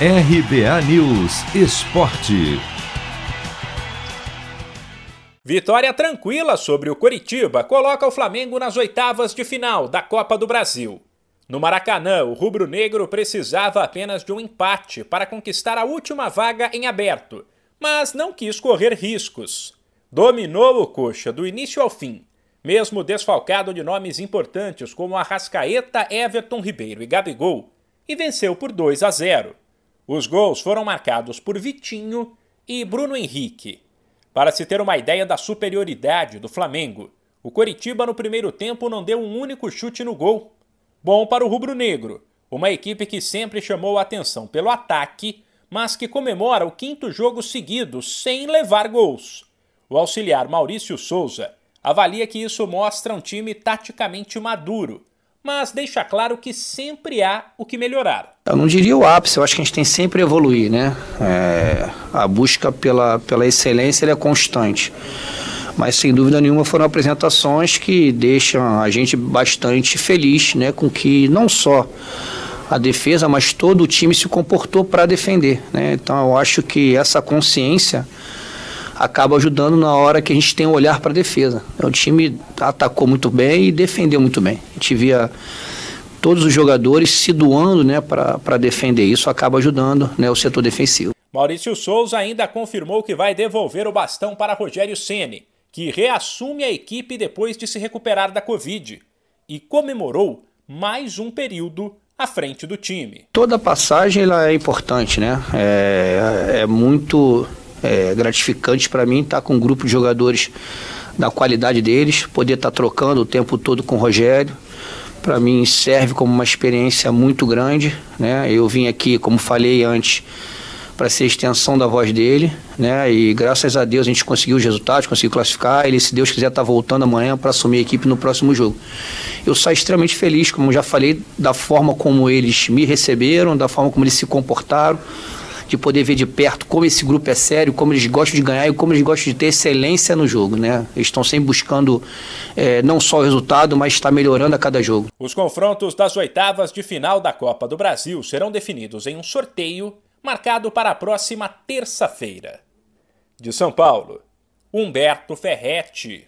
RBA News Esporte. Vitória tranquila sobre o Coritiba coloca o Flamengo nas oitavas de final da Copa do Brasil. No Maracanã, o rubro-negro precisava apenas de um empate para conquistar a última vaga em aberto, mas não quis correr riscos. Dominou o coxa do início ao fim, mesmo desfalcado de nomes importantes como Arrascaeta, Everton Ribeiro e Gabigol, e venceu por 2 a 0. Os gols foram marcados por Vitinho e Bruno Henrique. Para se ter uma ideia da superioridade do Flamengo, o Coritiba no primeiro tempo não deu um único chute no gol. Bom para o rubro-negro, uma equipe que sempre chamou a atenção pelo ataque, mas que comemora o quinto jogo seguido sem levar gols. O auxiliar Maurício Souza avalia que isso mostra um time taticamente maduro, mas deixa claro que sempre há o que melhorar. Eu não diria o ápice, eu acho que a gente tem sempre a evoluir, né? É, a busca pela, pela excelência é constante. Mas sem dúvida nenhuma foram apresentações que deixam a gente bastante feliz, né? Com que não só a defesa, mas todo o time se comportou para defender, né? Então eu acho que essa consciência acaba ajudando na hora que a gente tem um olhar para a defesa. O time atacou muito bem e defendeu muito bem. A gente via todos os jogadores se doando né, para defender. Isso acaba ajudando né, o setor defensivo. Maurício Souza ainda confirmou que vai devolver o bastão para Rogério Ceni, que reassume a equipe depois de se recuperar da Covid e comemorou mais um período à frente do time. Toda passagem ela é importante, né? É, é muito é gratificante para mim estar tá com um grupo de jogadores da qualidade deles, poder estar tá trocando o tempo todo com o Rogério. Para mim serve como uma experiência muito grande, né? Eu vim aqui, como falei antes, para ser extensão da voz dele, né? E graças a Deus a gente conseguiu os resultados, conseguiu classificar. Ele, se Deus quiser, está voltando amanhã para assumir a equipe no próximo jogo. Eu saio extremamente feliz, como já falei, da forma como eles me receberam, da forma como eles se comportaram de poder ver de perto como esse grupo é sério, como eles gostam de ganhar e como eles gostam de ter excelência no jogo, né? Eles estão sempre buscando é, não só o resultado, mas está melhorando a cada jogo. Os confrontos das oitavas de final da Copa do Brasil serão definidos em um sorteio marcado para a próxima terça-feira. De São Paulo, Humberto Ferretti.